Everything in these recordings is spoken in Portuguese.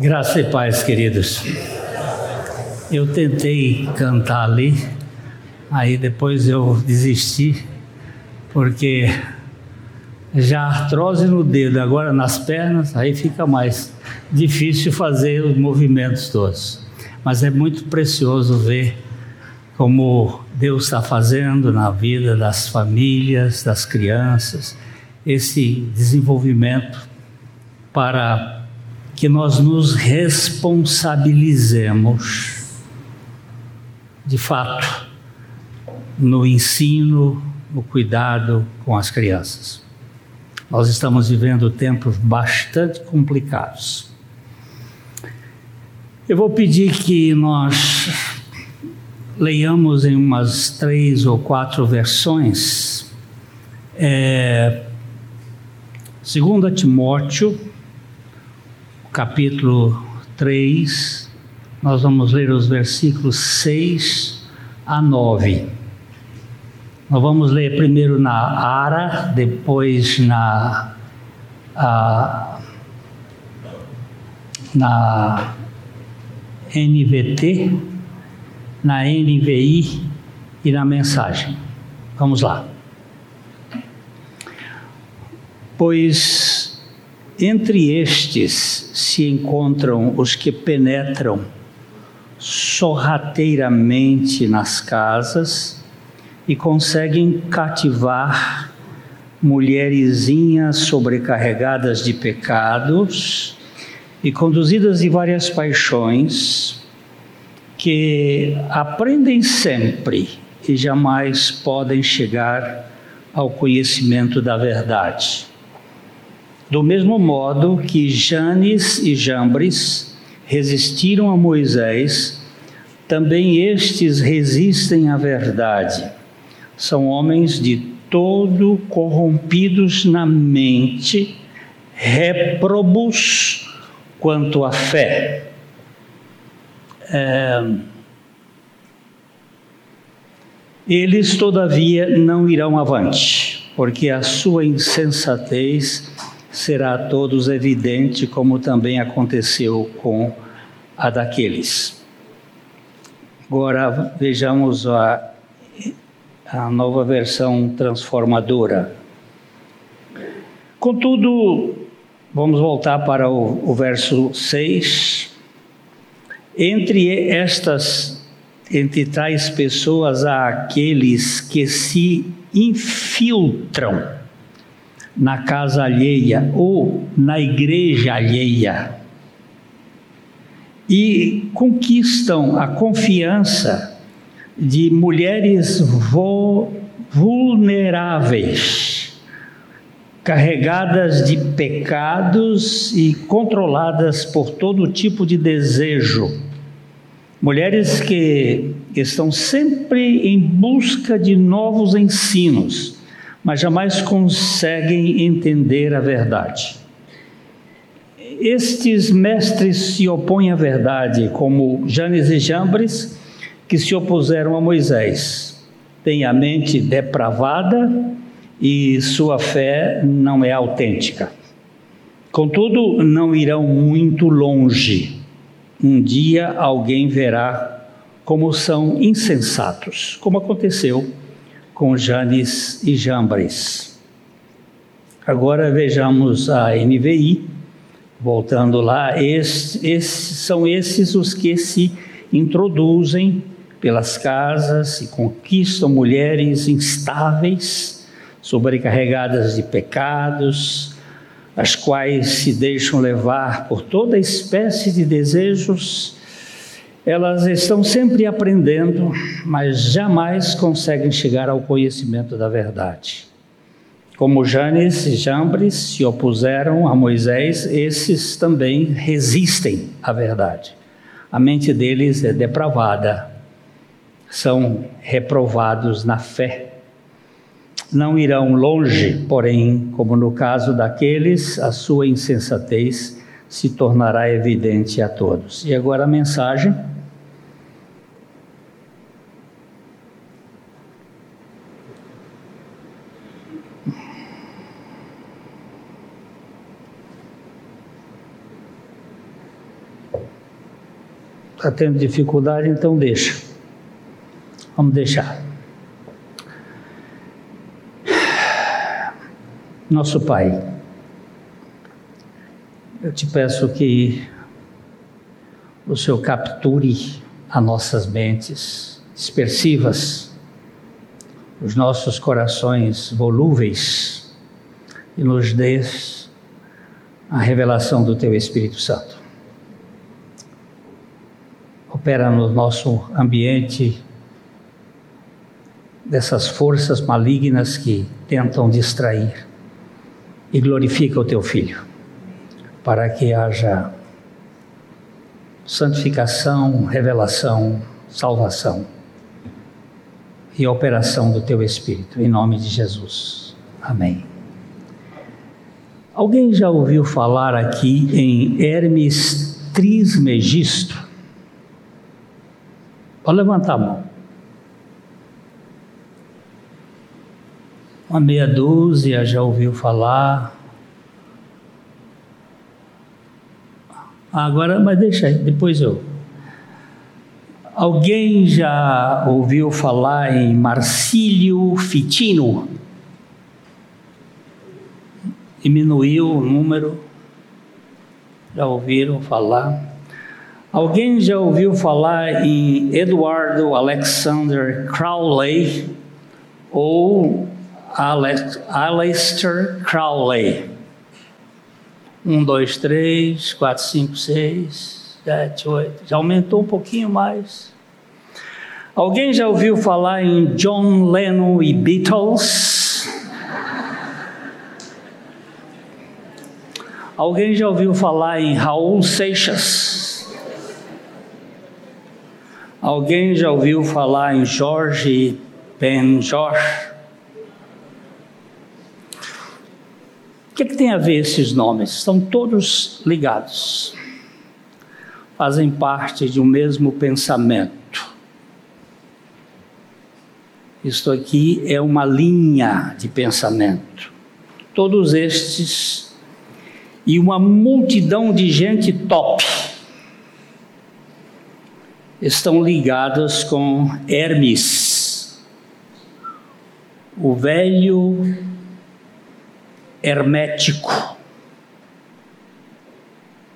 Graça e paz, queridos. Eu tentei cantar ali, aí depois eu desisti, porque já artrose no dedo, agora nas pernas, aí fica mais difícil fazer os movimentos todos. Mas é muito precioso ver como Deus está fazendo na vida das famílias, das crianças, esse desenvolvimento para que nós nos responsabilizemos, de fato, no ensino, no cuidado com as crianças. Nós estamos vivendo tempos bastante complicados. Eu vou pedir que nós leiamos em umas três ou quatro versões. É, 2 Timóteo capítulo 3, nós vamos ler os versículos 6 a 9. Nós vamos ler primeiro na Ara, depois na a, na NVT, na NVI e na mensagem. Vamos lá. Pois entre estes se encontram os que penetram sorrateiramente nas casas e conseguem cativar mulherzinhas sobrecarregadas de pecados e conduzidas de várias paixões, que aprendem sempre e jamais podem chegar ao conhecimento da verdade. Do mesmo modo que Janes e Jambres resistiram a Moisés, também estes resistem à verdade. São homens de todo corrompidos na mente, réprobos quanto à fé. É... Eles, todavia, não irão avante, porque a sua insensatez será a todos evidente, como também aconteceu com a daqueles. Agora vejamos a, a nova versão transformadora. Contudo, vamos voltar para o, o verso 6. Entre estas, entre tais pessoas, há aqueles que se infiltram na casa alheia ou na igreja alheia e conquistam a confiança de mulheres vulneráveis, carregadas de pecados e controladas por todo tipo de desejo. Mulheres que estão sempre em busca de novos ensinos mas jamais conseguem entender a verdade. Estes mestres se opõem à verdade, como Janes e Jambres, que se opuseram a Moisés. Têm a mente depravada e sua fé não é autêntica. Contudo, não irão muito longe. Um dia alguém verá como são insensatos, como aconteceu com Janes e Jambres. Agora vejamos a NVI, voltando lá, são esses os que se introduzem pelas casas e conquistam mulheres instáveis, sobrecarregadas de pecados, as quais se deixam levar por toda espécie de desejos elas estão sempre aprendendo, mas jamais conseguem chegar ao conhecimento da verdade. Como Janes e Jambres se opuseram a Moisés, esses também resistem à verdade. A mente deles é depravada, são reprovados na fé. Não irão longe, porém, como no caso daqueles, a sua insensatez se tornará evidente a todos. E agora a mensagem Está tendo dificuldade, então deixa. Vamos deixar. Nosso Pai, eu te peço que o Senhor capture as nossas mentes dispersivas, os nossos corações volúveis e nos dê a revelação do Teu Espírito Santo. Opera no nosso ambiente dessas forças malignas que tentam distrair e glorifica o Teu Filho, para que haja santificação, revelação, salvação e operação do Teu Espírito, em nome de Jesus. Amém. Alguém já ouviu falar aqui em Hermes Trismegisto? Pode levantar a mão. Uma meia dúzia já ouviu falar. Agora, mas deixa aí, depois eu. Alguém já ouviu falar em Marcílio Fitino? diminuiu o número. Já ouviram falar? Alguém já ouviu falar em Eduardo Alexander Crowley ou Aleister Crowley? Um, dois, três, quatro, cinco, seis, sete, oito. Já aumentou um pouquinho mais. Alguém já ouviu falar em John Lennon e Beatles? Alguém já ouviu falar em Raul Seixas? Alguém já ouviu falar em Jorge Benjor? O que, é que tem a ver esses nomes? Estão todos ligados, fazem parte de um mesmo pensamento. Isto aqui é uma linha de pensamento. Todos estes e uma multidão de gente top estão ligadas com Hermes, o velho hermético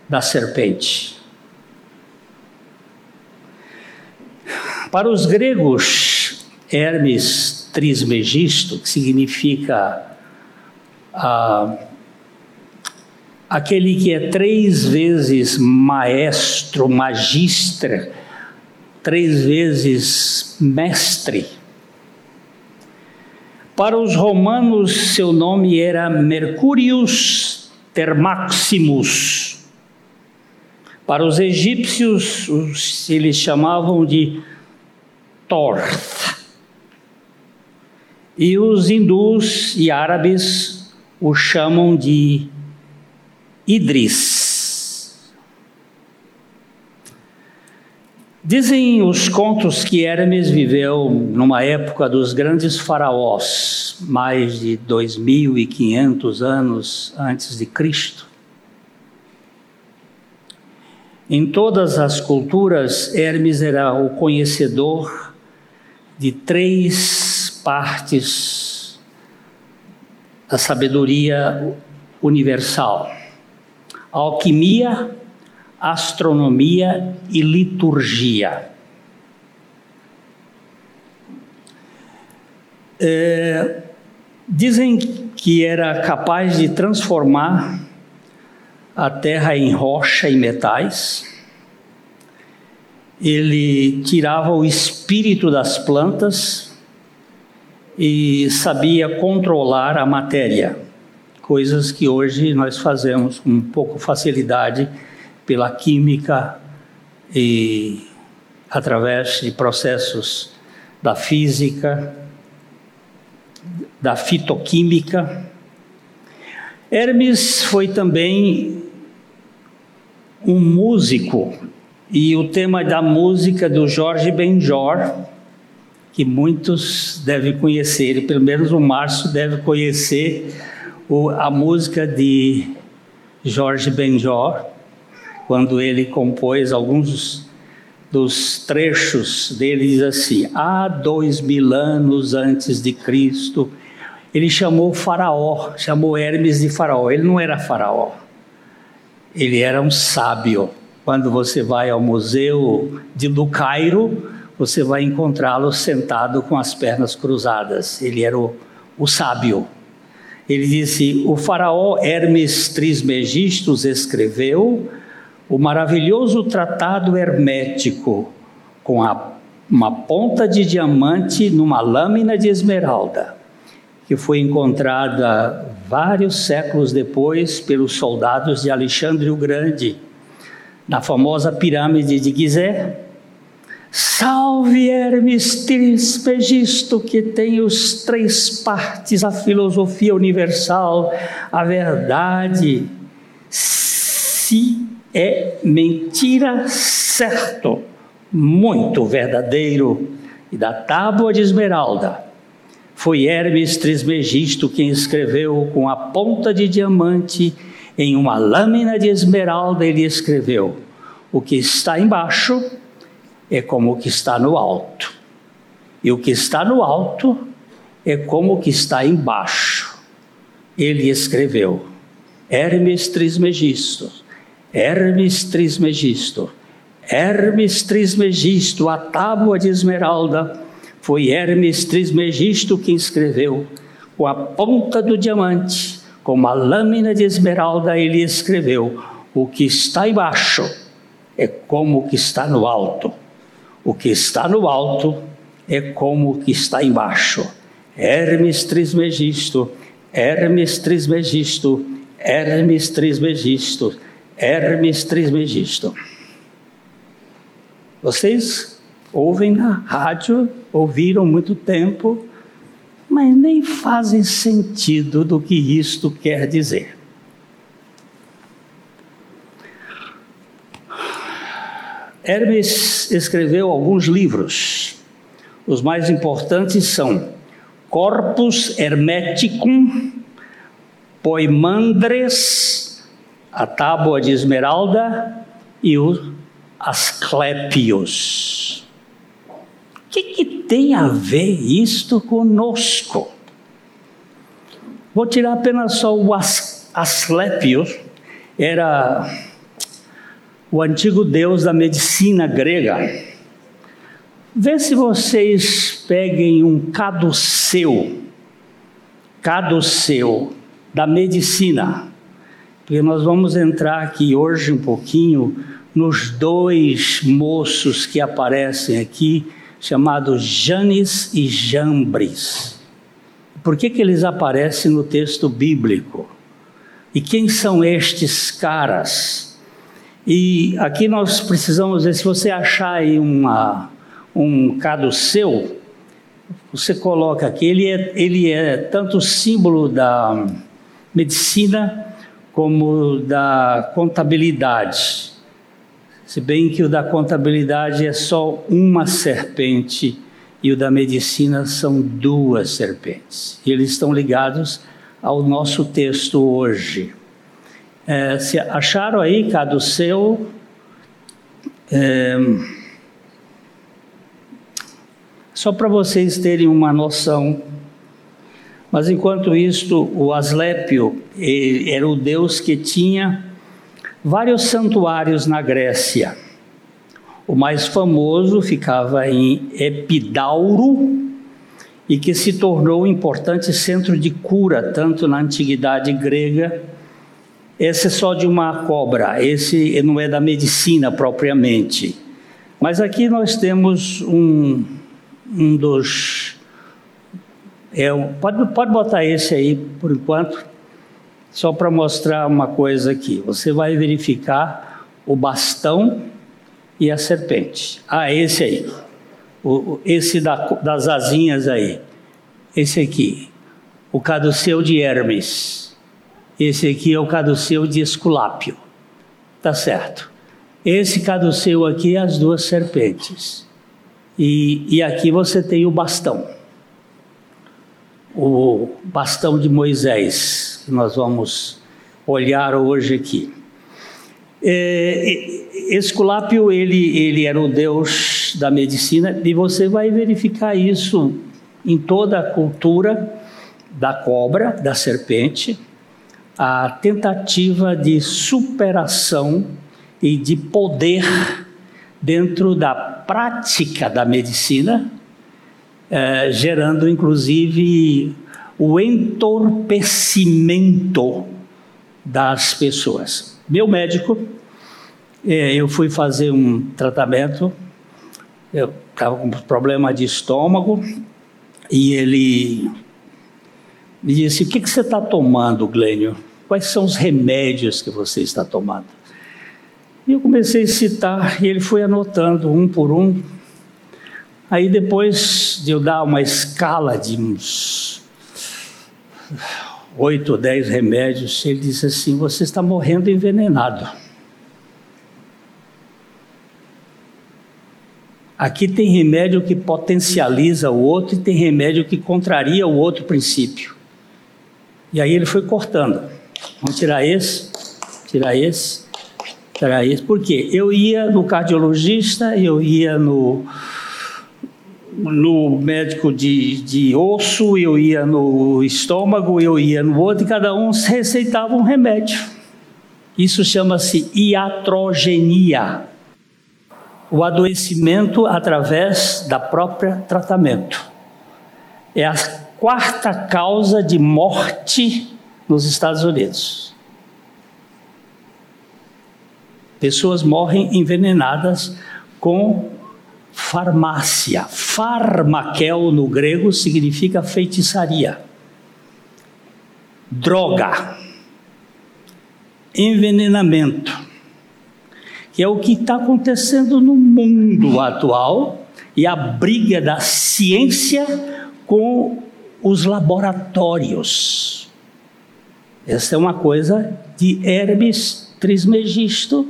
da serpente. Para os gregos, Hermes Trismegisto, que significa a uh, aquele que é três vezes maestro, magistra, três vezes mestre. Para os romanos, seu nome era Mercurius Termaximus. Para os egípcios, eles chamavam de Torth. E os hindus e árabes o chamam de Idris. Dizem os contos que Hermes viveu numa época dos grandes faraós, mais de 2500 anos antes de Cristo. Em todas as culturas, Hermes era o conhecedor de três partes da sabedoria universal alquimia, astronomia e liturgia. É, dizem que era capaz de transformar a terra em rocha e metais. Ele tirava o espírito das plantas e sabia controlar a matéria coisas que hoje nós fazemos com pouco facilidade pela química e através de processos da física, da fitoquímica. Hermes foi também um músico e o tema da música do Jorge Benjor, que muitos devem conhecer, pelo menos o Márcio deve conhecer o, a música de Jorge Benjor, quando ele compôs alguns dos trechos dele diz assim: há dois mil anos antes de Cristo, ele chamou Faraó, chamou Hermes de Faraó. Ele não era Faraó, ele era um sábio. Quando você vai ao museu de do Cairo, você vai encontrá-lo sentado com as pernas cruzadas. Ele era o, o sábio. Ele disse: O faraó Hermes Trismegistus escreveu o maravilhoso tratado hermético com a, uma ponta de diamante numa lâmina de esmeralda, que foi encontrada vários séculos depois pelos soldados de Alexandre o Grande, na famosa pirâmide de Gizé. Salve Hermes Trismegisto, que tem os três partes, a filosofia universal, a verdade. Se é mentira, certo, muito verdadeiro. E da tábua de esmeralda, foi Hermes Trismegisto quem escreveu com a ponta de diamante em uma lâmina de esmeralda, ele escreveu: O que está embaixo é como o que está no alto, e o que está no alto é como o que está embaixo. Ele escreveu: Hermes Trismegisto Hermes Trismegisto. Hermes Trismegisto, a tábua de esmeralda, foi Hermes Trismegisto quem escreveu. Com a ponta do diamante, com uma lâmina de esmeralda, ele escreveu: O que está embaixo é como o que está no alto. O que está no alto é como o que está embaixo. Hermes Trismegisto, Hermes Trismegisto, Hermes Trismegisto. Hermes Trismegisto. Vocês ouvem na rádio, ouviram muito tempo, mas nem fazem sentido do que isto quer dizer. Hermes escreveu alguns livros. Os mais importantes são Corpus Hermeticum, Poimandres, a tábua de esmeralda e o Asclepios. O que, que tem a ver isto conosco? Vou tirar apenas só o As, Asclepios, era o antigo deus da medicina grega. Vê se vocês peguem um caduceu, caduceu da medicina porque nós vamos entrar aqui hoje um pouquinho nos dois moços que aparecem aqui, chamados Janes e Jambres. Por que, que eles aparecem no texto bíblico? E quem são estes caras? E aqui nós precisamos ver, se você achar aí uma, um caduceu, você coloca aqui, ele é, ele é tanto símbolo da medicina como da contabilidade. Se bem que o da contabilidade é só uma serpente e o da medicina são duas serpentes. E eles estão ligados ao nosso texto hoje. É, se acharam aí, Caduceu? É, só para vocês terem uma noção mas enquanto isto, o Asclépio era o deus que tinha vários santuários na Grécia. O mais famoso ficava em Epidauro e que se tornou um importante centro de cura, tanto na antiguidade grega. Esse é só de uma cobra, esse não é da medicina propriamente. Mas aqui nós temos um, um dos é, pode, pode botar esse aí por enquanto, só para mostrar uma coisa aqui. Você vai verificar o bastão e a serpente. Ah, esse aí. O, esse da, das asinhas aí. Esse aqui. O caduceu de Hermes. Esse aqui é o caduceu de Esculápio. Tá certo. Esse caduceu aqui é as duas serpentes. E, e aqui você tem o bastão o bastão de Moisés, que nós vamos olhar hoje aqui. É, Esculápio, ele, ele era o deus da medicina, e você vai verificar isso em toda a cultura da cobra, da serpente, a tentativa de superação e de poder dentro da prática da medicina, é, gerando inclusive o entorpecimento das pessoas. Meu médico, é, eu fui fazer um tratamento, eu estava com problema de estômago e ele me disse: O que, que você está tomando, Glênio? Quais são os remédios que você está tomando? E eu comecei a citar e ele foi anotando um por um. Aí depois de eu dar uma escala de uns oito ou dez remédios, ele disse assim: Você está morrendo envenenado. Aqui tem remédio que potencializa o outro e tem remédio que contraria o outro princípio. E aí ele foi cortando. Vamos tirar esse, tirar esse, tirar esse. Por quê? Eu ia no cardiologista, eu ia no no médico de, de osso, eu ia no estômago, eu ia no outro, e cada um receitava um remédio. Isso chama-se iatrogenia. O adoecimento através da própria tratamento. É a quarta causa de morte nos Estados Unidos. Pessoas morrem envenenadas com farmácia. Farmaquel no grego significa feitiçaria. Droga. Envenenamento. Que é o que está acontecendo no mundo atual e a briga da ciência com os laboratórios. Essa é uma coisa de Hermes Trismegisto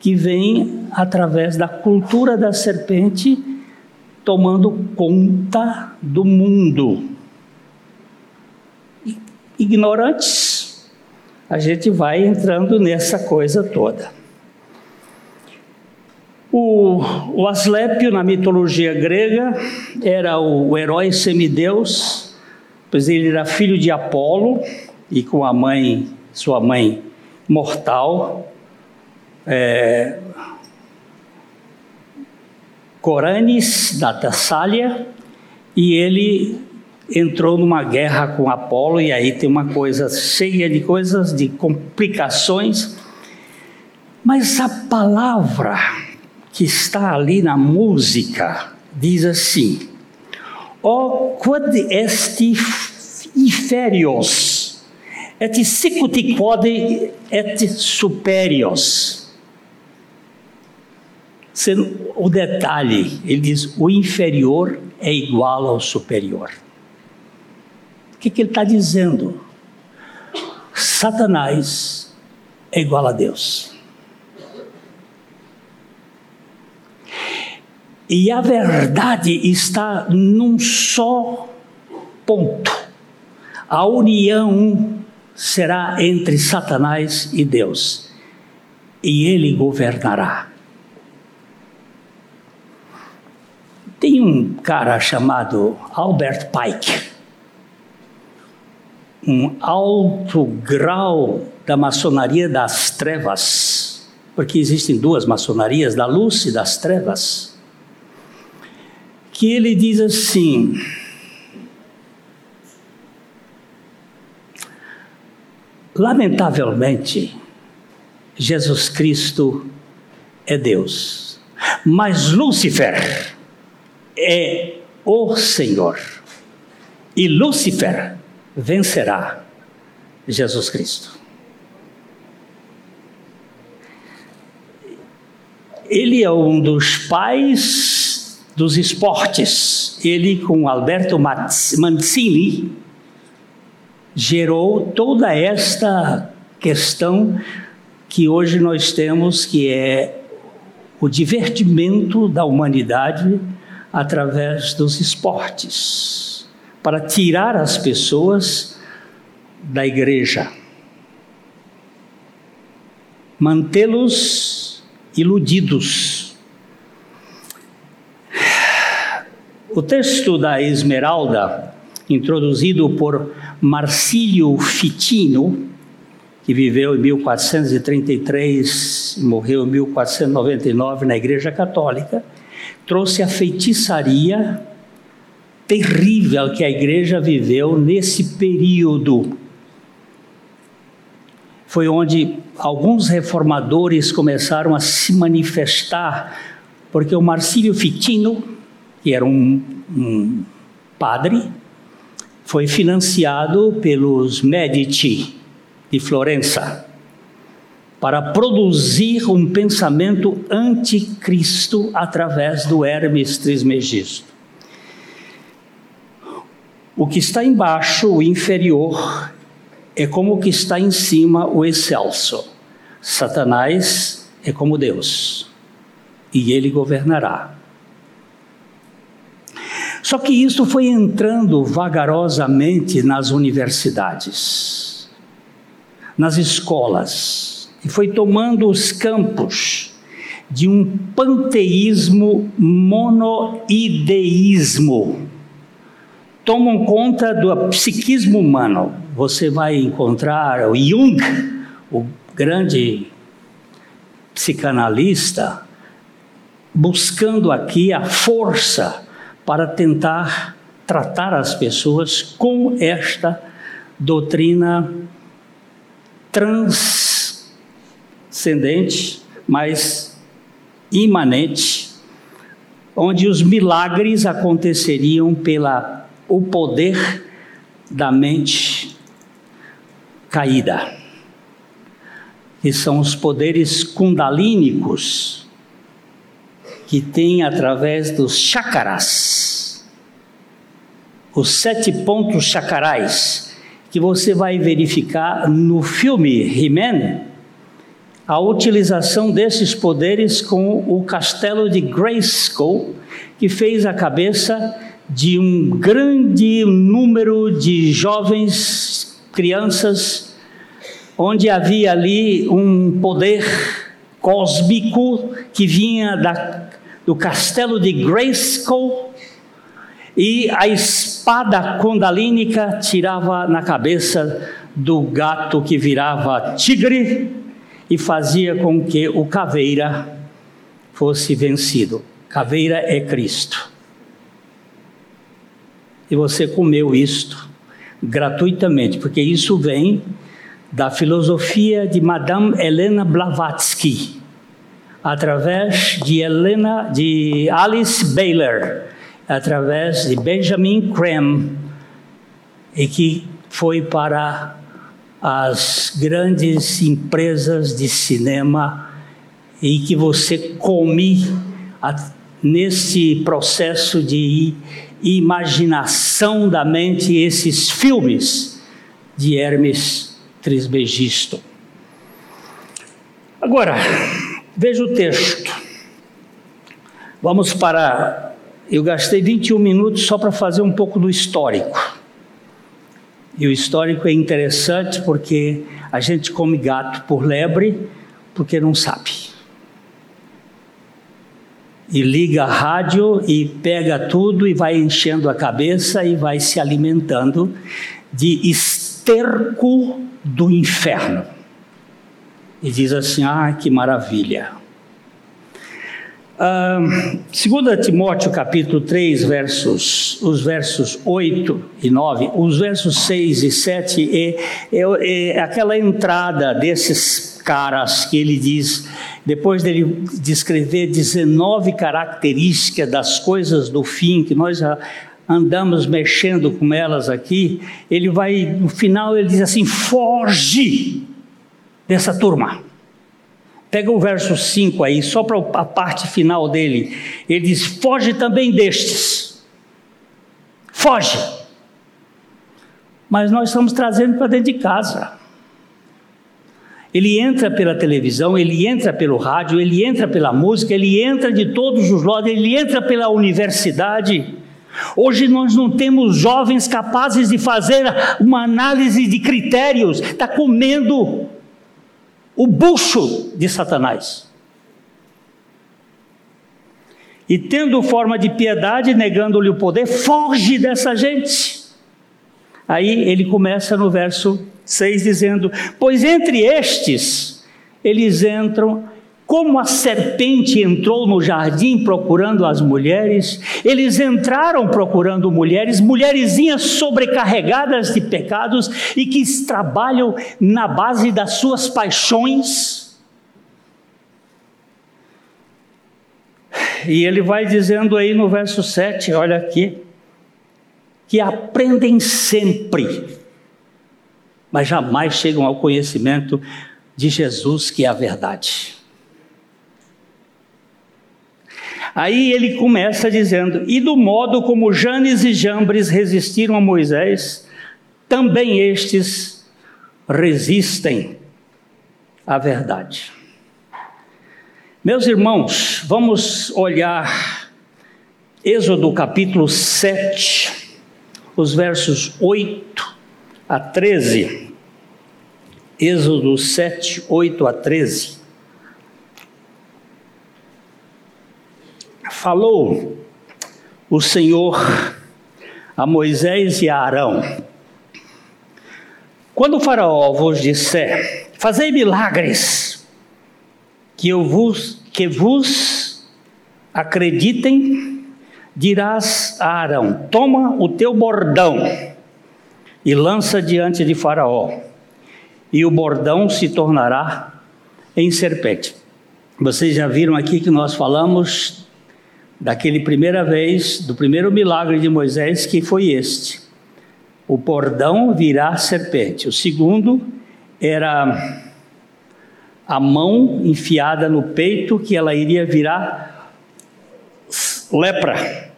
que vem através da cultura da serpente tomando conta do mundo. Ignorantes, a gente vai entrando nessa coisa toda. O, o Asclépio, na mitologia grega, era o herói semideus, pois ele era filho de Apolo e com a mãe, sua mãe mortal, é, Coranes da Tessália e ele entrou numa guerra com Apolo e aí tem uma coisa cheia de coisas, de complicações. Mas a palavra que está ali na música diz assim: O quod est inferios et sicuti quod et superios sendo o detalhe, ele diz: o inferior é igual ao superior. O que, que ele está dizendo? Satanás é igual a Deus. E a verdade está num só ponto. A união será entre Satanás e Deus. E ele governará. Tem um cara chamado Albert Pike, um alto grau da maçonaria das trevas, porque existem duas maçonarias, da luz e das trevas, que ele diz assim: Lamentavelmente, Jesus Cristo é Deus, mas Lúcifer é o Senhor. E Lúcifer vencerá Jesus Cristo. Ele é um dos pais dos esportes. Ele, com Alberto Mancini, gerou toda esta questão que hoje nós temos, que é o divertimento da humanidade através dos esportes, para tirar as pessoas da igreja. mantê-los iludidos. O texto da Esmeralda, introduzido por Marcílio Fitino, que viveu em 1433 e morreu em 1499 na Igreja Católica, trouxe a feitiçaria terrível que a igreja viveu nesse período. Foi onde alguns reformadores começaram a se manifestar, porque o Marcílio Fitino, que era um, um padre, foi financiado pelos Medici de Florença para produzir um pensamento anticristo através do Hermes Trismegisto. O que está embaixo, o inferior, é como o que está em cima, o excelso. Satanás é como Deus, e ele governará. Só que isso foi entrando vagarosamente nas universidades, nas escolas, e foi tomando os campos de um panteísmo monoideísmo tomam conta do psiquismo humano. Você vai encontrar o Jung, o grande psicanalista, buscando aqui a força para tentar tratar as pessoas com esta doutrina transcendente, mas imanente, onde os milagres aconteceriam pela o poder da mente caída, que são os poderes kundalínicos que tem através dos chakras, os sete pontos chakrais, que você vai verificar no filme He-Man, a utilização desses poderes com o castelo de Grayskull, que fez a cabeça de um grande número de jovens, crianças, onde havia ali um poder cósmico que vinha da, do castelo de Grayskull e a espada condalínica tirava na cabeça do gato que virava tigre e fazia com que o caveira fosse vencido. Caveira é Cristo e você comeu isto gratuitamente, porque isso vem da filosofia de Madame Helena Blavatsky, através de Helena, de Alice Baylor, através de Benjamin Creme, e que foi para as grandes empresas de cinema e que você come nesse processo de imaginação da mente esses filmes de Hermes Trismegisto. Agora, veja o texto. Vamos para. Eu gastei 21 minutos só para fazer um pouco do histórico. E o histórico é interessante porque a gente come gato por lebre porque não sabe e liga a rádio e pega tudo e vai enchendo a cabeça e vai se alimentando de esterco do inferno. E diz assim: ah, que maravilha. Uh, 2 Timóteo capítulo 3, versos, os versos 8 e 9, os versos 6 e 7 é, é, é aquela entrada desses caras que ele diz, depois dele descrever 19 características das coisas do fim, que nós já andamos mexendo com elas aqui, ele vai, no final ele diz assim: foge dessa turma. Pega o verso 5 aí, só para a parte final dele. Ele diz: foge também destes. Foge. Mas nós estamos trazendo para dentro de casa. Ele entra pela televisão, ele entra pelo rádio, ele entra pela música, ele entra de todos os lados, ele entra pela universidade. Hoje nós não temos jovens capazes de fazer uma análise de critérios, está comendo o bucho de Satanás. E tendo forma de piedade, negando-lhe o poder, foge dessa gente. Aí ele começa no verso 6 dizendo: Pois entre estes eles entram como a serpente entrou no jardim procurando as mulheres, eles entraram procurando mulheres, mulherzinhas sobrecarregadas de pecados e que trabalham na base das suas paixões. E ele vai dizendo aí no verso 7, olha aqui, que aprendem sempre, mas jamais chegam ao conhecimento de Jesus, que é a verdade. Aí ele começa dizendo: E do modo como Janes e Jambres resistiram a Moisés, também estes resistem à verdade. Meus irmãos, vamos olhar Êxodo capítulo 7, os versos 8 a 13. Êxodo 7, 8 a 13. Falou o Senhor a Moisés e a Arão: Quando o Faraó vos disser, fazei milagres, que eu vos que vos acreditem, dirás a Arão: Toma o teu bordão e lança diante de Faraó, e o bordão se tornará em serpente. Vocês já viram aqui que nós falamos daquele primeira vez, do primeiro milagre de Moisés, que foi este: o bordão virá serpente. O segundo era a mão enfiada no peito, que ela iria virar lepra.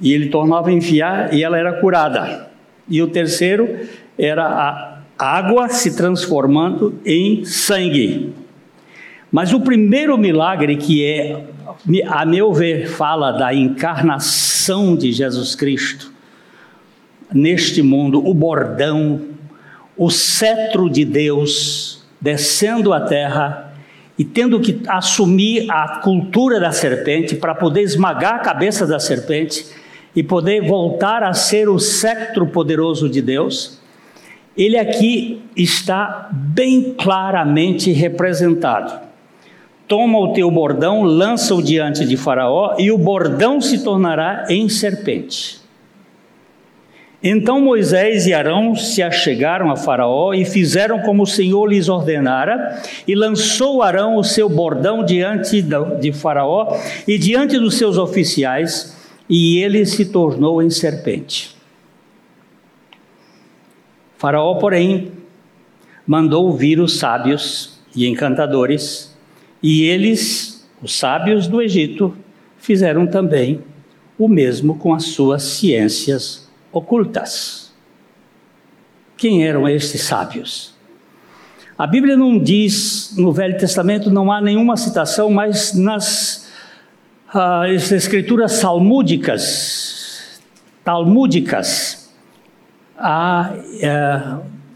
E ele tornava a enfiar e ela era curada. E o terceiro era a água se transformando em sangue. Mas o primeiro milagre, que é a meu ver, fala da encarnação de Jesus Cristo neste mundo, o bordão, o cetro de Deus descendo à terra e tendo que assumir a cultura da serpente para poder esmagar a cabeça da serpente e poder voltar a ser o cetro poderoso de Deus. Ele aqui está bem claramente representado toma o teu bordão, lança-o diante de Faraó, e o bordão se tornará em serpente. Então Moisés e Arão se achegaram a Faraó e fizeram como o Senhor lhes ordenara, e lançou Arão o seu bordão diante de Faraó e diante dos seus oficiais, e ele se tornou em serpente. Faraó, porém, mandou vir os sábios e encantadores e eles, os sábios do Egito, fizeram também o mesmo com as suas ciências ocultas. Quem eram estes sábios? A Bíblia não diz, no Velho Testamento não há nenhuma citação, mas nas ah, escrituras salmúdicas, talmúdicas, há é,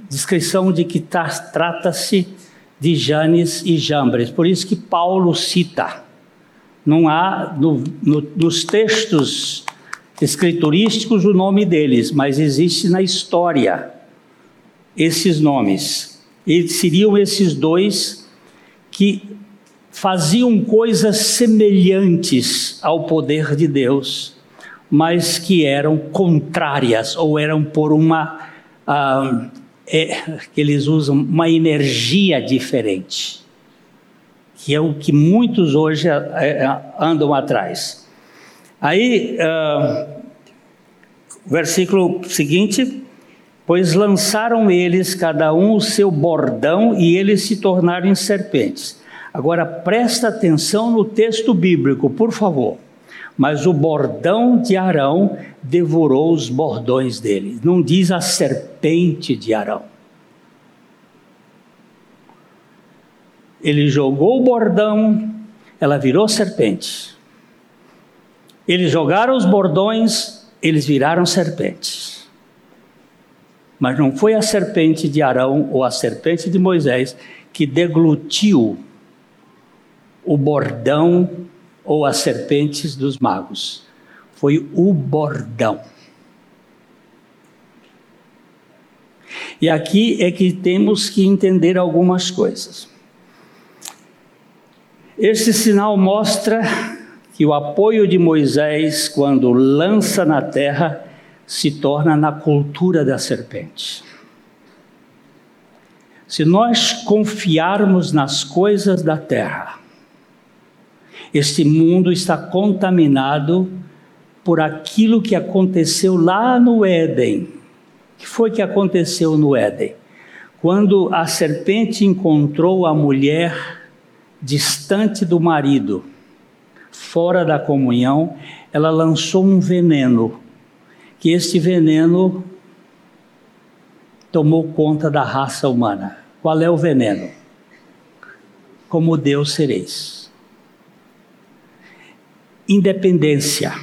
descrição de que trata-se de Janes e Jambres. Por isso que Paulo cita. Não há no, no, nos textos escriturísticos o nome deles, mas existe na história esses nomes. E seriam esses dois que faziam coisas semelhantes ao poder de Deus, mas que eram contrárias ou eram por uma uh, é que eles usam uma energia diferente, que é o que muitos hoje é, é, andam atrás. Aí, uh, versículo seguinte: Pois lançaram eles cada um o seu bordão e eles se tornaram serpentes. Agora presta atenção no texto bíblico, por favor. Mas o bordão de Arão devorou os bordões dele. Não diz a serpente de Arão. Ele jogou o bordão, ela virou serpente. Eles jogaram os bordões, eles viraram serpentes. Mas não foi a serpente de Arão ou a serpente de Moisés que deglutiu o bordão ou as serpentes dos magos. Foi o bordão. E aqui é que temos que entender algumas coisas. Este sinal mostra que o apoio de Moisés, quando lança na terra, se torna na cultura da serpente. Se nós confiarmos nas coisas da terra, este mundo está contaminado por aquilo que aconteceu lá no Éden. O que foi que aconteceu no Éden? Quando a serpente encontrou a mulher distante do marido, fora da comunhão, ela lançou um veneno, que este veneno tomou conta da raça humana. Qual é o veneno? Como Deus sereis. Independência,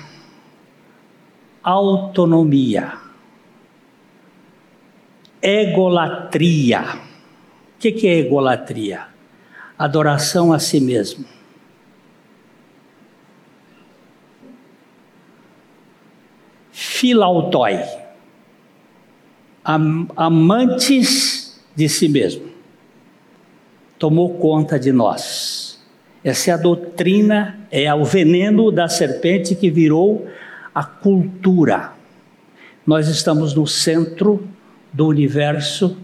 autonomia, egolatria. O que é egolatria? adoração a si mesmo. Filautói, am amantes de si mesmo, tomou conta de nós. Essa é a doutrina, é o veneno da serpente que virou a cultura. Nós estamos no centro do universo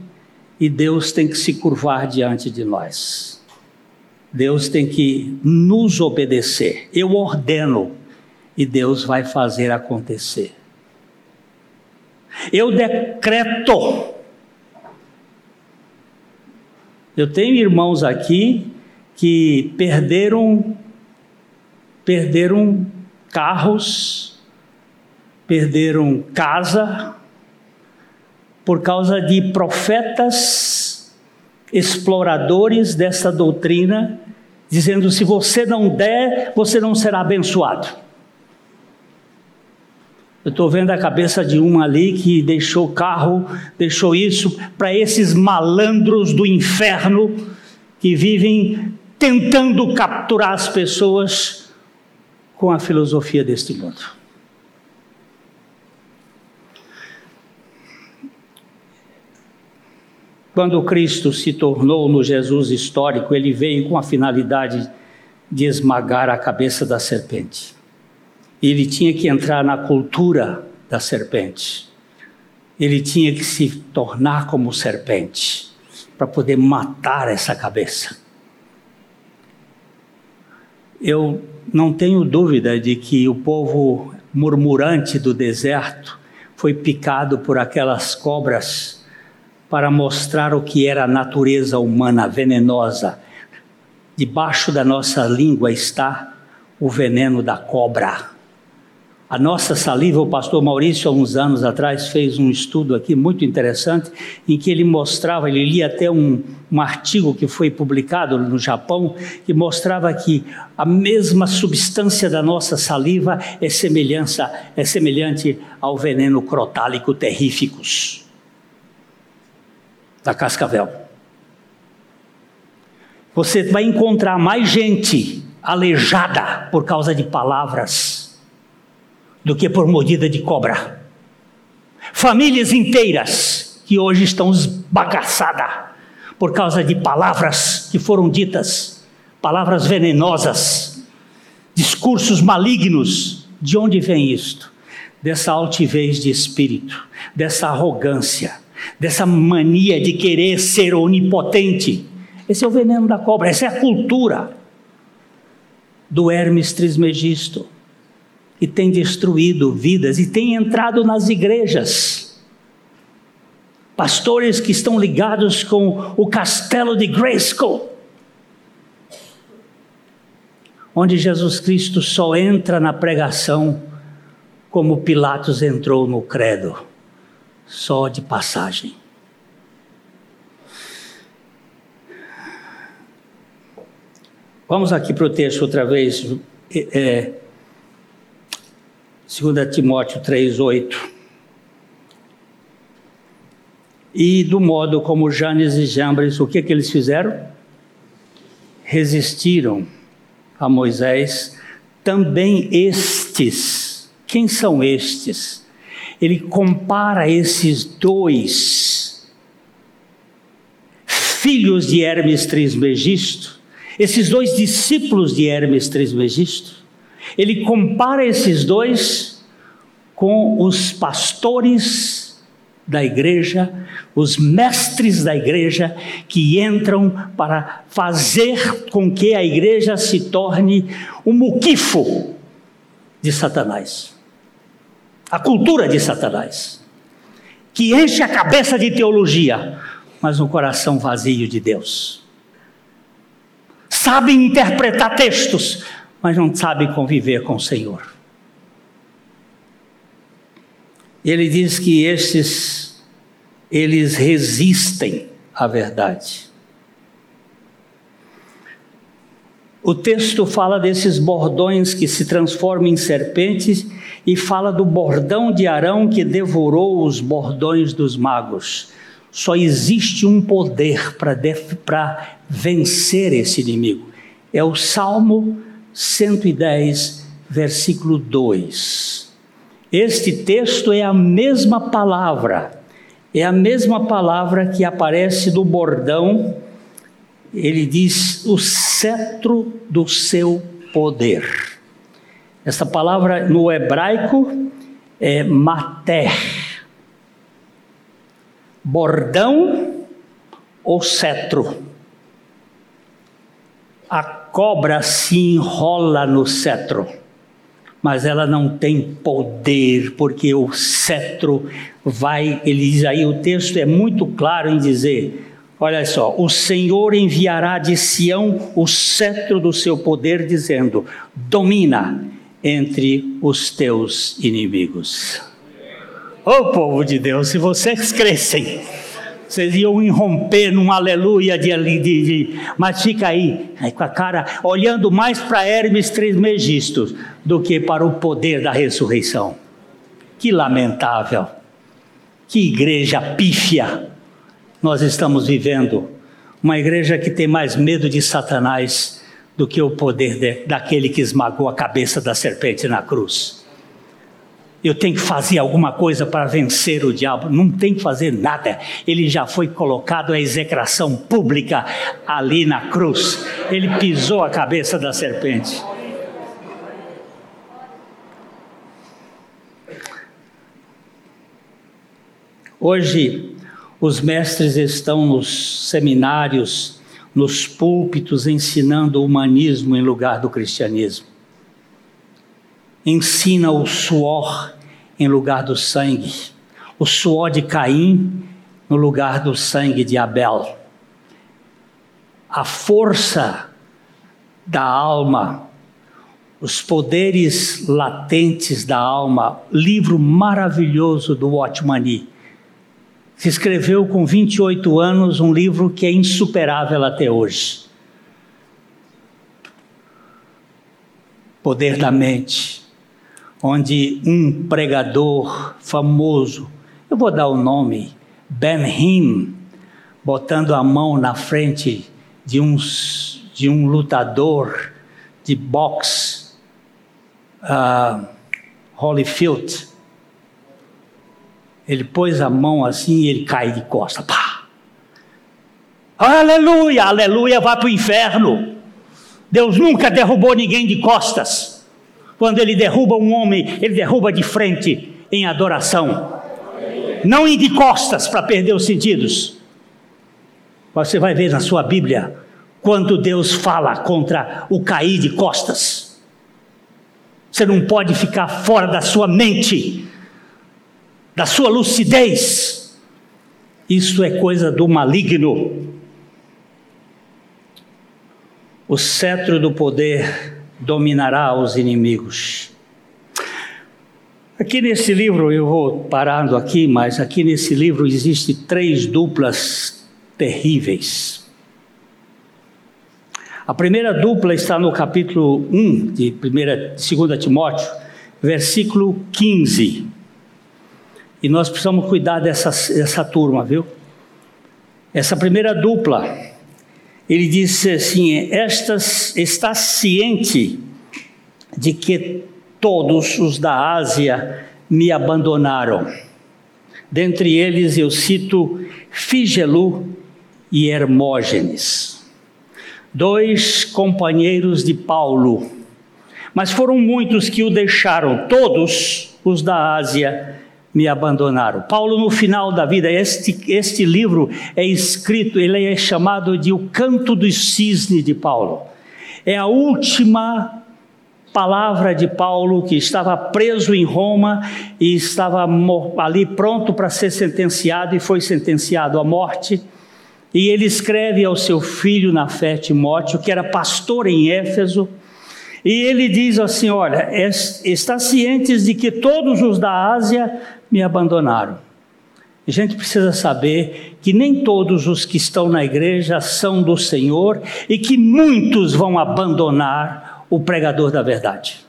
e Deus tem que se curvar diante de nós. Deus tem que nos obedecer. Eu ordeno e Deus vai fazer acontecer. Eu decreto. Eu tenho irmãos aqui que perderam perderam carros, perderam casa por causa de profetas exploradores dessa doutrina dizendo: se você não der, você não será abençoado. Eu estou vendo a cabeça de um ali que deixou carro, deixou isso para esses malandros do inferno que vivem tentando capturar as pessoas com a filosofia deste mundo. Quando Cristo se tornou no Jesus histórico, ele veio com a finalidade de esmagar a cabeça da serpente. Ele tinha que entrar na cultura da serpente. Ele tinha que se tornar como serpente para poder matar essa cabeça. Eu não tenho dúvida de que o povo murmurante do deserto foi picado por aquelas cobras para mostrar o que era a natureza humana venenosa. Debaixo da nossa língua está o veneno da cobra. A nossa saliva, o pastor Maurício, há uns anos atrás, fez um estudo aqui muito interessante, em que ele mostrava, ele lia até um, um artigo que foi publicado no Japão, que mostrava que a mesma substância da nossa saliva é, semelhança, é semelhante ao veneno crotálico terríficos da Cascavel. Você vai encontrar mais gente aleijada por causa de palavras do que por mordida de cobra. Famílias inteiras que hoje estão esbagaçadas por causa de palavras que foram ditas, palavras venenosas, discursos malignos. De onde vem isto? Dessa altivez de espírito, dessa arrogância dessa mania de querer ser onipotente. Esse é o veneno da cobra, essa é a cultura do Hermes Trismegisto, que tem destruído vidas e tem entrado nas igrejas. Pastores que estão ligados com o castelo de Grayskull, onde Jesus Cristo só entra na pregação como Pilatos entrou no credo só de passagem. Vamos aqui para o texto outra vez, é, 2 Timóteo 3, 8. E do modo como Janes e Jambres, o que, que eles fizeram? resistiram a Moisés, também estes, quem são estes? Ele compara esses dois filhos de Hermes Trismegisto, esses dois discípulos de Hermes Trismegisto, ele compara esses dois com os pastores da igreja, os mestres da igreja que entram para fazer com que a igreja se torne um muquifo de Satanás. A cultura de Satanás, que enche a cabeça de teologia, mas um coração vazio de Deus. Sabem interpretar textos, mas não sabem conviver com o Senhor. Ele diz que estes, eles resistem à verdade. O texto fala desses bordões que se transformam em serpentes e fala do bordão de Arão que devorou os bordões dos magos. Só existe um poder para vencer esse inimigo. É o Salmo 110, versículo 2. Este texto é a mesma palavra, é a mesma palavra que aparece no bordão, ele diz o cetro do seu poder. Essa palavra no hebraico é mater. Bordão ou cetro cobra se enrola no cetro, mas ela não tem poder, porque o cetro vai, ele diz aí, o texto é muito claro em dizer: olha só, o Senhor enviará de Sião o cetro do seu poder, dizendo: domina entre os teus inimigos. Ô oh, povo de Deus, se vocês crescem, vocês iam irromper num aleluia de, de, de, mas fica aí, aí, com a cara olhando mais para Hermes Trismegisto do que para o poder da ressurreição. Que lamentável, que igreja pífia nós estamos vivendo. Uma igreja que tem mais medo de Satanás do que o poder de, daquele que esmagou a cabeça da serpente na cruz eu tenho que fazer alguma coisa para vencer o diabo. Não tem que fazer nada. Ele já foi colocado à execração pública ali na cruz. Ele pisou a cabeça da serpente. Hoje, os mestres estão nos seminários, nos púlpitos, ensinando o humanismo em lugar do cristianismo ensina o suor em lugar do sangue, o suor de Caim no lugar do sangue de Abel. A força da alma, os poderes latentes da alma, livro maravilhoso do Watchmani. Se escreveu com 28 anos um livro que é insuperável até hoje. Poder da mente onde um pregador famoso, eu vou dar o nome, Ben Hinn, botando a mão na frente de, uns, de um lutador de boxe, uh, Holyfield. Ele pôs a mão assim e ele cai de costa. Pá! Aleluia, aleluia, vai para o inferno. Deus nunca derrubou ninguém de costas. Quando ele derruba um homem, ele derruba de frente em adoração, não de costas para perder os sentidos. Você vai ver na sua Bíblia quando Deus fala contra o cair de costas. Você não pode ficar fora da sua mente, da sua lucidez. Isso é coisa do maligno. O cetro do poder dominará os inimigos. Aqui nesse livro, eu vou parando aqui, mas aqui nesse livro existem três duplas terríveis. A primeira dupla está no capítulo 1 de 2 Timóteo, versículo 15. E nós precisamos cuidar dessa, dessa turma, viu? Essa primeira dupla ele disse assim: Estas, está ciente de que todos os da Ásia me abandonaram. Dentre eles eu cito Figelu e Hermógenes, dois companheiros de Paulo, mas foram muitos que o deixaram, todos os da Ásia me abandonaram. Paulo, no final da vida, este, este livro é escrito, ele é chamado de O Canto do Cisne de Paulo. É a última palavra de Paulo, que estava preso em Roma e estava ali pronto para ser sentenciado e foi sentenciado à morte. E ele escreve ao seu filho na fé, Timóteo, que era pastor em Éfeso, e ele diz assim: Olha, está cientes de que todos os da Ásia me abandonaram. A gente precisa saber que nem todos os que estão na igreja são do Senhor e que muitos vão abandonar o pregador da verdade.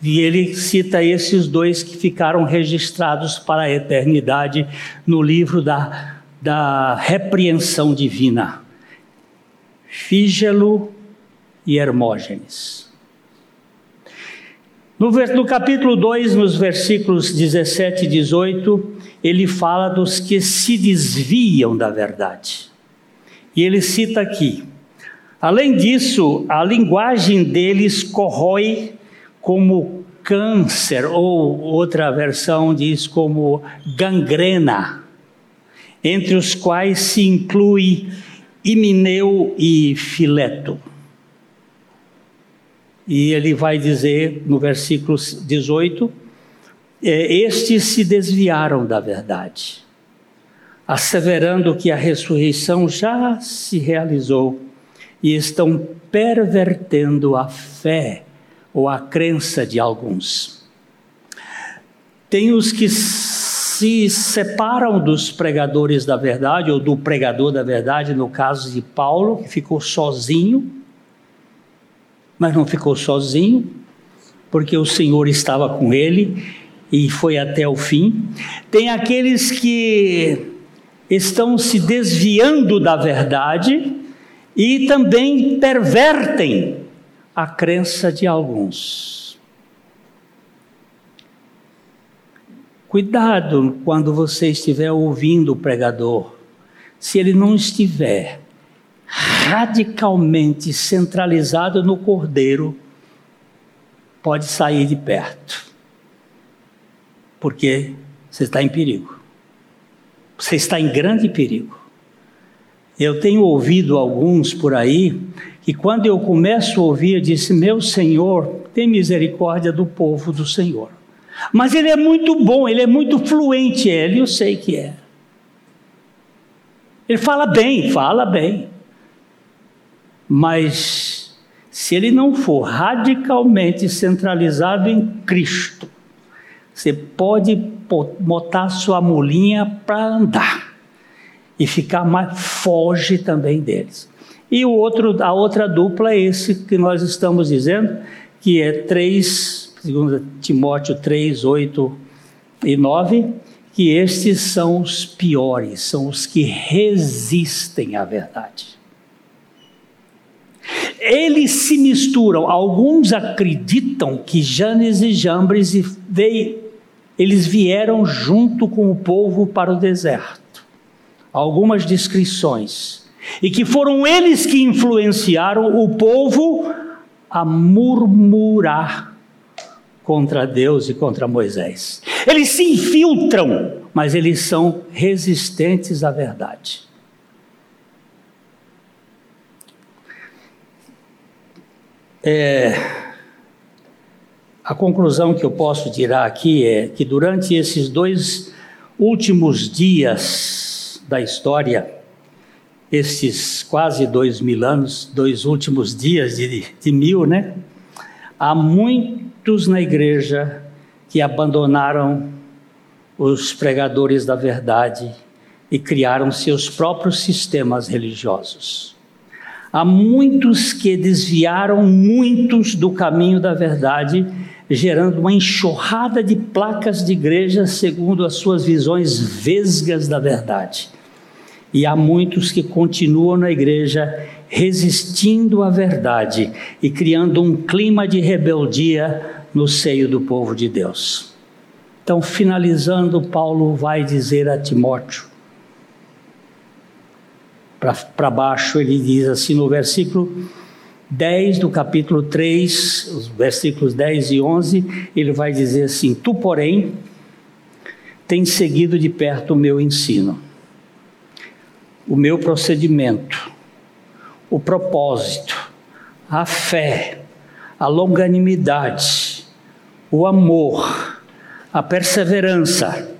E ele cita esses dois que ficaram registrados para a eternidade no livro da, da repreensão divina: Fígelo e Hermógenes. No, no capítulo 2, nos versículos 17 e 18, ele fala dos que se desviam da verdade. E ele cita aqui: além disso, a linguagem deles corrói como câncer, ou outra versão diz como gangrena, entre os quais se inclui Himineu e Fileto. E ele vai dizer no versículo 18: é, Estes se desviaram da verdade, asseverando que a ressurreição já se realizou e estão pervertendo a fé ou a crença de alguns. Tem os que se separam dos pregadores da verdade, ou do pregador da verdade, no caso de Paulo, que ficou sozinho mas não ficou sozinho, porque o Senhor estava com ele e foi até o fim. Tem aqueles que estão se desviando da verdade e também pervertem a crença de alguns. Cuidado quando você estiver ouvindo o pregador, se ele não estiver radicalmente centralizado no Cordeiro, pode sair de perto, porque você está em perigo. Você está em grande perigo. Eu tenho ouvido alguns por aí que, quando eu começo a ouvir, disse: Meu Senhor, tem misericórdia do povo do Senhor. Mas ele é muito bom, ele é muito fluente, ele, eu sei que é. Ele fala bem, fala bem. Mas se ele não for radicalmente centralizado em Cristo, você pode botar sua mulinha para andar e ficar mais foge também deles. E o outro, a outra dupla é esse que nós estamos dizendo, que é 3, segundo Timóteo 3, 8 e 9, que estes são os piores, são os que resistem à verdade. Eles se misturam. Alguns acreditam que Janes e Jambres eles vieram junto com o povo para o deserto. Algumas descrições. E que foram eles que influenciaram o povo a murmurar contra Deus e contra Moisés. Eles se infiltram, mas eles são resistentes à verdade. É, a conclusão que eu posso tirar aqui é que durante esses dois últimos dias da história, esses quase dois mil anos, dois últimos dias de, de mil, né? Há muitos na igreja que abandonaram os pregadores da verdade e criaram seus próprios sistemas religiosos. Há muitos que desviaram muitos do caminho da verdade, gerando uma enxurrada de placas de igreja segundo as suas visões vesgas da verdade. E há muitos que continuam na igreja resistindo à verdade e criando um clima de rebeldia no seio do povo de Deus. Então, finalizando, Paulo vai dizer a Timóteo, para baixo, ele diz assim no versículo 10 do capítulo 3, os versículos 10 e 11, ele vai dizer assim: Tu, porém, tens seguido de perto o meu ensino, o meu procedimento, o propósito, a fé, a longanimidade, o amor, a perseverança,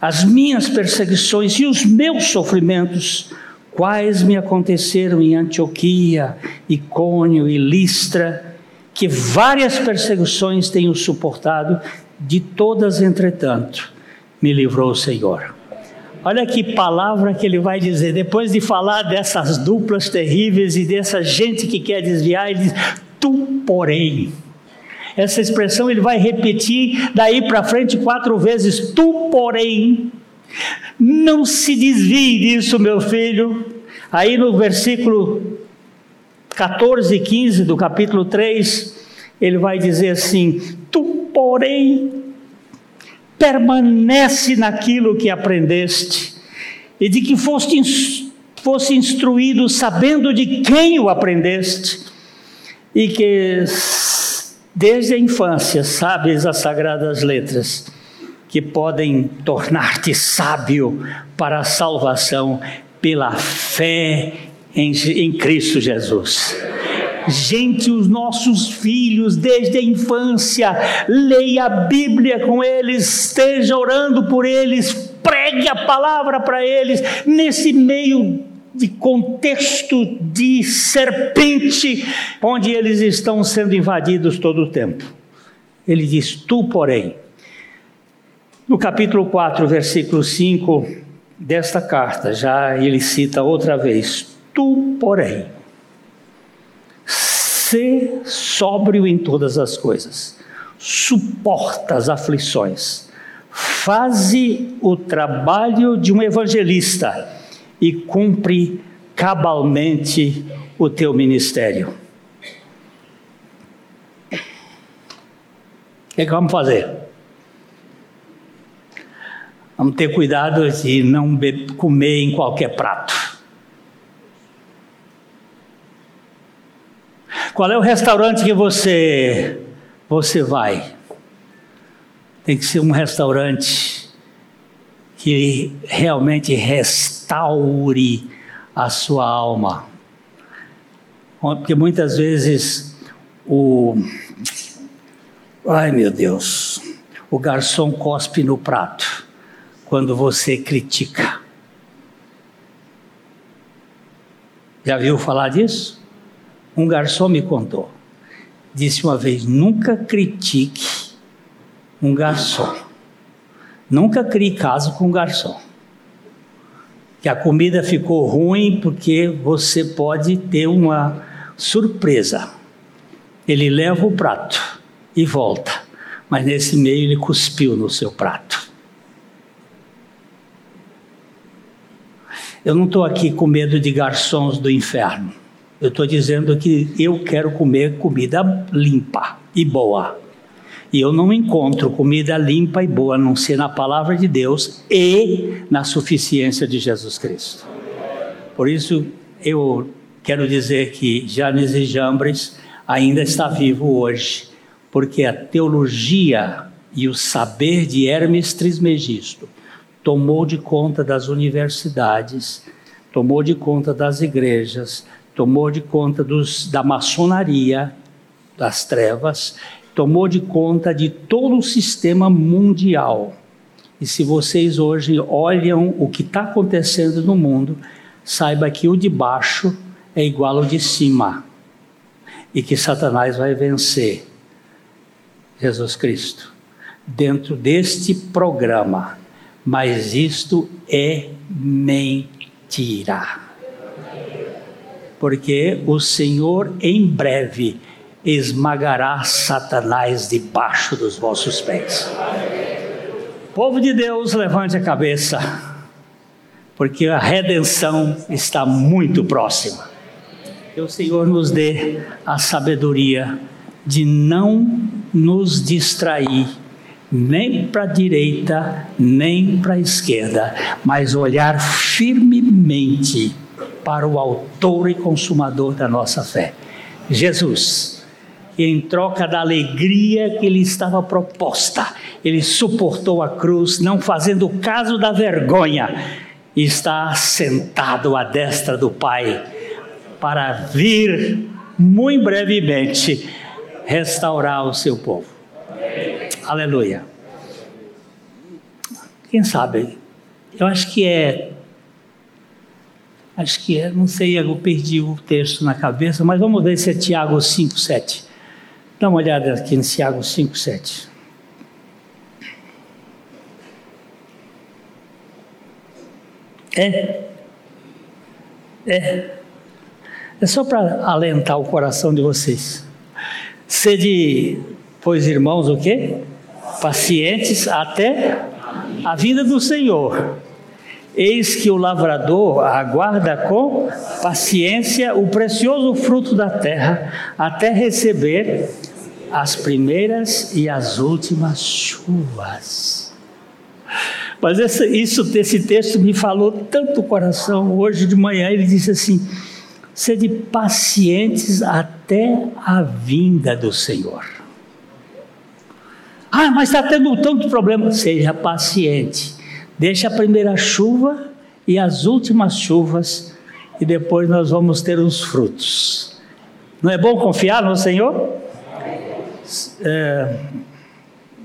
as minhas perseguições e os meus sofrimentos quais me aconteceram em Antioquia, Icônio e Listra, que várias perseguições tenho suportado, de todas, entretanto, me livrou o Senhor. Olha que palavra que ele vai dizer, depois de falar dessas duplas terríveis e dessa gente que quer desviar, ele diz: Tu, porém. Essa expressão ele vai repetir daí para frente quatro vezes: Tu, porém. Não se desvie disso, meu filho. Aí no versículo 14 e 15 do capítulo 3, ele vai dizer assim: Tu, porém, permanece naquilo que aprendeste, e de que foste, foste instruído, sabendo de quem o aprendeste, e que desde a infância sabes as sagradas letras que podem tornar-te sábio para a salvação pela fé em, em Cristo Jesus. Gente, os nossos filhos, desde a infância, leia a Bíblia com eles, esteja orando por eles, pregue a palavra para eles, nesse meio de contexto de serpente, onde eles estão sendo invadidos todo o tempo. Ele diz: Tu, porém, no capítulo 4, versículo 5 desta carta, já ele cita outra vez: Tu, porém, se sóbrio em todas as coisas, suporta as aflições, faze o trabalho de um evangelista e cumpre cabalmente o teu ministério. O que, é que vamos fazer? Vamos ter cuidado de não comer em qualquer prato. Qual é o restaurante que você você vai? Tem que ser um restaurante que realmente restaure a sua alma. Porque muitas vezes o Ai meu Deus, o garçom cospe no prato quando você critica. Já viu falar disso? Um garçom me contou. Disse uma vez: nunca critique um garçom. Nunca crie caso com um garçom. Que a comida ficou ruim porque você pode ter uma surpresa. Ele leva o prato e volta, mas nesse meio ele cuspiu no seu prato. Eu não estou aqui com medo de garçons do inferno. Eu estou dizendo que eu quero comer comida limpa e boa. E eu não encontro comida limpa e boa a não ser na palavra de Deus e na suficiência de Jesus Cristo. Por isso, eu quero dizer que Janes e Jambres ainda está vivo hoje, porque a teologia e o saber de Hermes Trismegisto tomou de conta das universidades, tomou de conta das igrejas, tomou de conta dos, da maçonaria, das trevas, tomou de conta de todo o sistema mundial. E se vocês hoje olham o que está acontecendo no mundo, saiba que o de baixo é igual ao de cima e que Satanás vai vencer Jesus Cristo dentro deste programa mas isto é mentira. Porque o Senhor em breve esmagará Satanás debaixo dos vossos pés. Povo de Deus, levante a cabeça. porque a redenção está muito próxima. Que o Senhor nos dê a sabedoria de não nos distrair nem para a direita, nem para a esquerda, mas olhar firmemente para o Autor e Consumador da nossa fé, Jesus. E em troca da alegria que lhe estava proposta, ele suportou a cruz, não fazendo caso da vergonha, e está sentado à destra do Pai, para vir muito brevemente restaurar o seu povo. Aleluia. Quem sabe? Eu acho que é. Acho que é, não sei, eu perdi o texto na cabeça, mas vamos ver se é Tiago 5, 7. Dá uma olhada aqui em Tiago 5, 7. É. É. É só para alentar o coração de vocês. Sede, pois irmãos, o quê? Pacientes até a vinda do Senhor. Eis que o lavrador aguarda com paciência o precioso fruto da terra, até receber as primeiras e as últimas chuvas. Mas esse, isso, esse texto me falou tanto o coração. Hoje de manhã ele disse assim: sede pacientes até a vinda do Senhor. Ah, mas está tendo tanto problema. Seja paciente. Deixa a primeira chuva e as últimas chuvas, e depois nós vamos ter os frutos. Não é bom confiar no Senhor? É,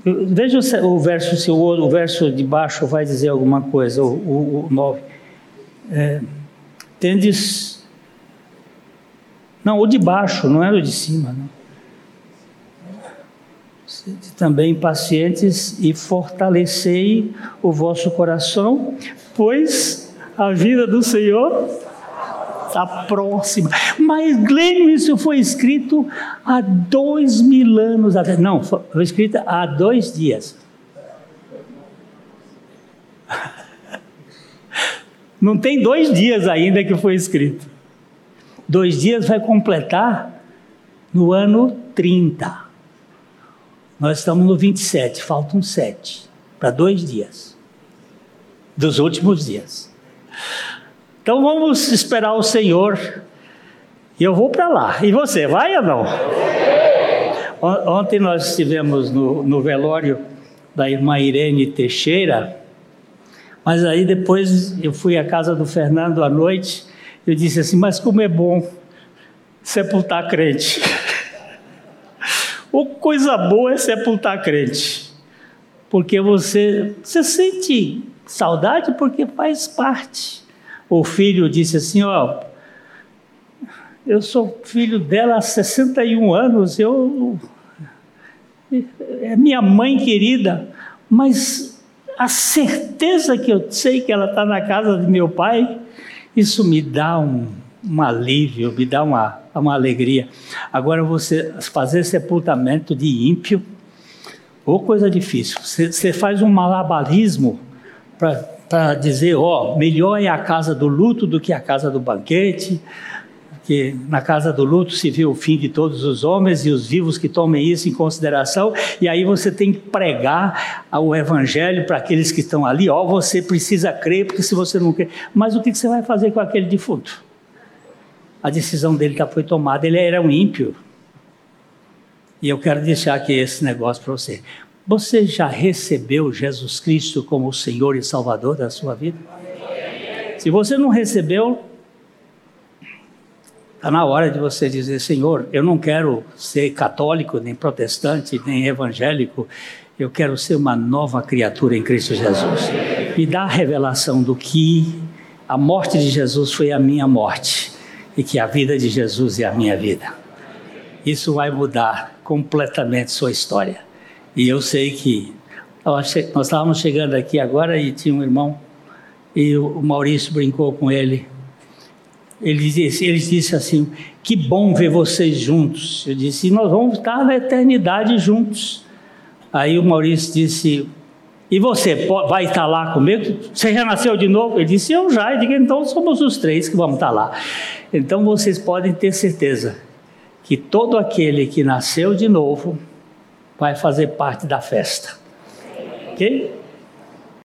veja o verso, se o, verso de baixo vai dizer alguma coisa, o, o, o 9. É, tendes. Não, o de baixo, não era o de cima. Não também pacientes e fortalecei o vosso coração, pois a vida do Senhor está próxima. Mas, Glênio, isso foi escrito há dois mil anos atrás. Não, foi escrito há dois dias. Não tem dois dias ainda que foi escrito. Dois dias vai completar no ano 30. Nós estamos no 27, faltam sete para dois dias dos últimos dias. Então vamos esperar o Senhor e eu vou para lá. E você, vai ou não? Ontem nós estivemos no, no velório da irmã Irene Teixeira, mas aí depois eu fui à casa do Fernando à noite. Eu disse assim: Mas como é bom sepultar crente. Ou coisa boa é sepultar crente. Porque você, você sente saudade porque faz parte. O filho disse assim: Ó, eu sou filho dela há 61 anos, eu. É minha mãe querida, mas a certeza que eu sei que ela está na casa de meu pai, isso me dá um, um alívio, me dá uma, uma alegria. Agora, você fazer sepultamento de ímpio, ou coisa difícil. Você, faz um malabarismo para dizer, ó, oh, melhor é a casa do luto do que a casa do banquete, que na casa do luto se vê o fim de todos os homens e os vivos que tomem isso em consideração, e aí você tem que pregar o evangelho para aqueles que estão ali, ó, oh, você precisa crer, porque se você não crer, mas o que você vai fazer com aquele defunto? A decisão dele já foi tomada, ele era um ímpio. E eu quero deixar aqui esse negócio para você. Você já recebeu Jesus Cristo como o Senhor e Salvador da sua vida? Se você não recebeu, está na hora de você dizer: Senhor, eu não quero ser católico, nem protestante, nem evangélico, eu quero ser uma nova criatura em Cristo Jesus. Me dá a revelação do que a morte de Jesus foi a minha morte e que a vida de Jesus é a minha vida. Isso vai mudar completamente sua história. E eu sei que nós estávamos chegando aqui agora e tinha um irmão e o Maurício brincou com ele. Ele disse, ele disse assim: Que bom ver vocês juntos. Eu disse: Nós vamos estar na eternidade juntos. Aí o Maurício disse: E você vai estar lá comigo? Você já nasceu de novo? Ele disse, eu já. Eu digo, então somos os três que vamos estar lá. Então vocês podem ter certeza que todo aquele que nasceu de novo vai fazer parte da festa. Ok?